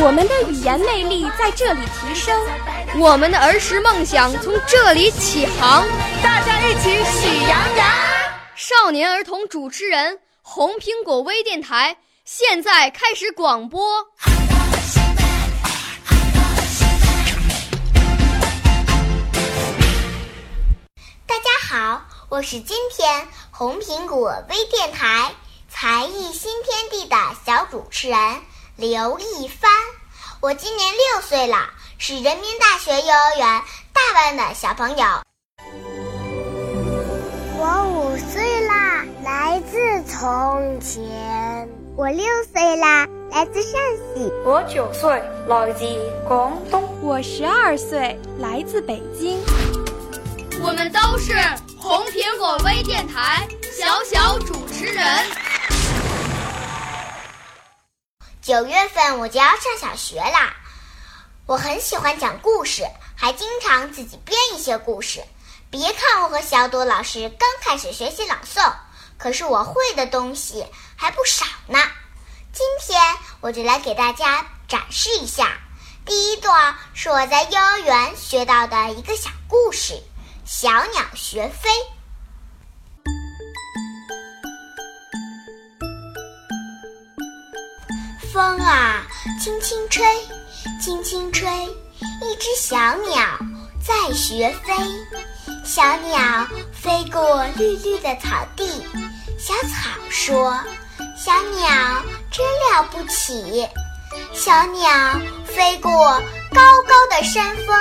我们的语言魅力在这里提升，我们的儿时梦想从这里起航。大家一起喜羊羊。少年儿童主持人，红苹果微电台。现在开始广播。大家好，我是今天红苹果微电台才艺新天地的小主持人刘一帆。我今年六岁了，是人民大学幼儿园大班的小朋友。我五岁啦，来自从前。我六岁啦，来自陕西。我九岁，来自广东。我十二岁，来自北京。我们都是红苹果微电台小小主持人。九月份我就要上小学啦，我很喜欢讲故事，还经常自己编一些故事。别看我和小朵老师刚开始学习朗诵。可是我会的东西还不少呢，今天我就来给大家展示一下。第一段是我在幼儿园学到的一个小故事《小鸟学飞》。风啊，轻轻吹，轻轻吹，一只小鸟在学飞。小鸟飞过绿绿的草地。小草说：“小鸟真了不起。”小鸟飞过高高的山峰。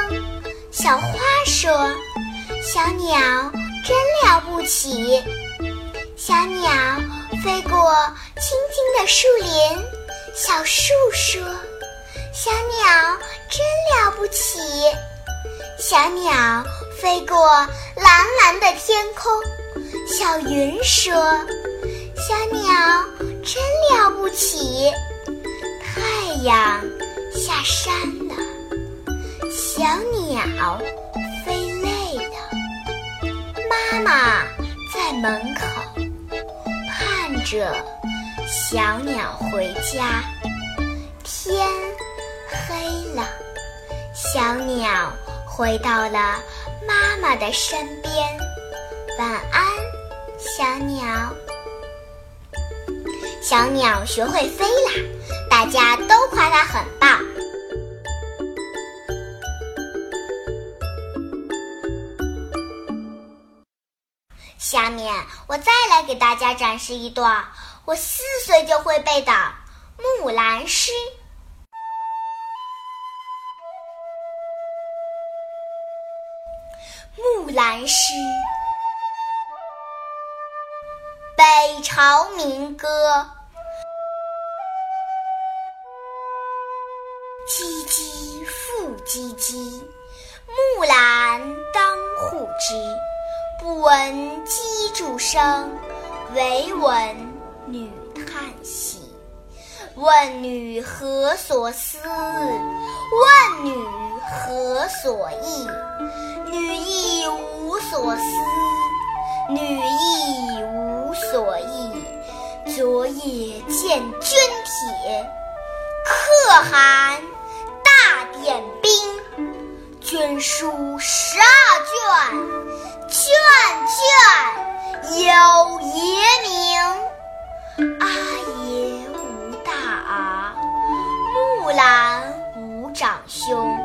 小花说：“小鸟真了不起。”小鸟飞过青青的树林。小树说：“小鸟真了不起。”小鸟飞过蓝蓝的天空。小云说：“小鸟真了不起。”太阳下山了，小鸟飞累了，妈妈在门口盼着小鸟回家。天黑了，小鸟回到了妈妈的身边。晚安。小鸟，小鸟学会飞啦！大家都夸它很棒。下面我再来给大家展示一段我四岁就会背的《木兰诗》。《木兰诗》。北朝民歌：唧唧复唧唧，木兰当户织。不闻机杼声，惟闻女叹息。问女何所思？问女何所忆？女亦无所思，女亦无。所忆昨夜见军帖，可汗大点兵，军书十二卷，卷卷有爷名。阿爷无大儿，木兰无长兄，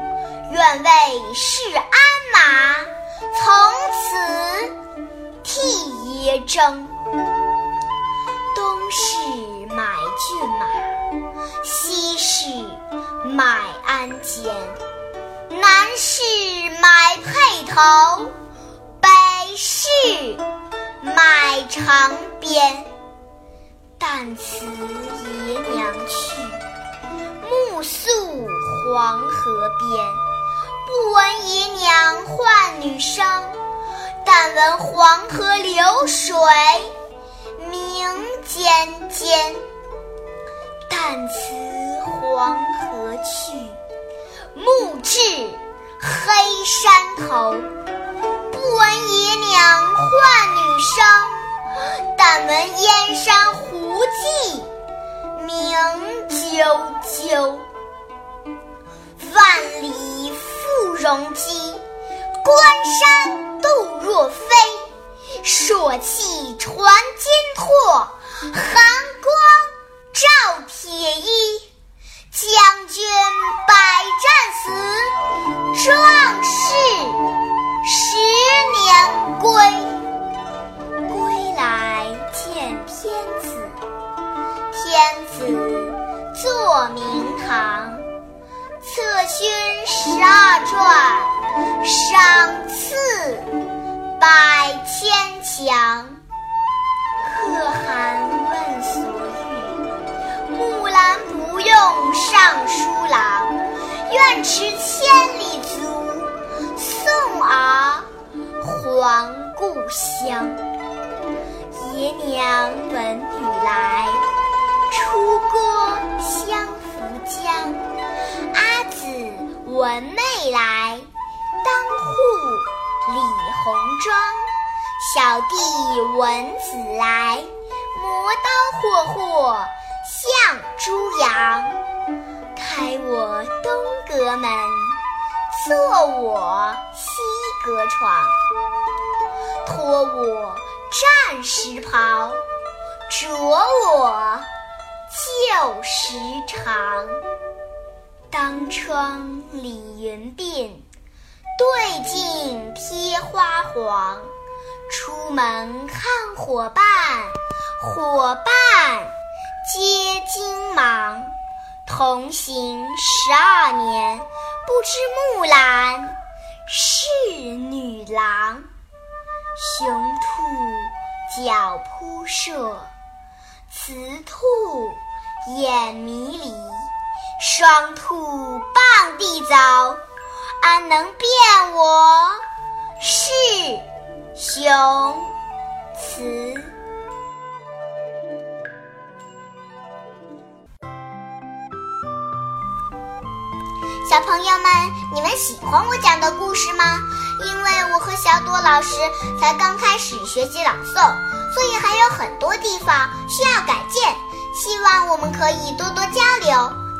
愿为市鞍马，从此替爷征。东市买骏马，西市买鞍鞯，南市买辔头，北市买长鞭。旦辞爷娘去，暮宿黄河边。不闻爷娘唤女声，但闻黄河流水鸣溅溅。旦辞黄河去，暮至黑山头。不闻爷娘唤女声，但闻燕山胡骑鸣啾啾。万里赴戎机，关山度若飞。朔气传金柝，寒光照铁衣。将军勋十二转，赏赐百千强。可汗问所欲，木兰不用尚书郎。愿驰千里足，送儿还故乡。爷娘闻女来，出郭相扶将。阿姊闻妹来，当户理红妆。小弟闻姊来，磨刀霍霍向猪羊。开我东阁门，坐我西阁床。脱我战时袍，着我旧时裳。当窗理云鬓，对镜贴花黄。出门看伙伴，伙伴皆惊忙。同行十二年，不知木兰是女郎。雄兔脚扑朔，雌兔眼迷离。双兔傍地走，安能辨我是雄雌？小朋友们，你们喜欢我讲的故事吗？因为我和小朵老师才刚开始学习朗诵，所以还有很多地方需要改进。希望我们可以多多交流。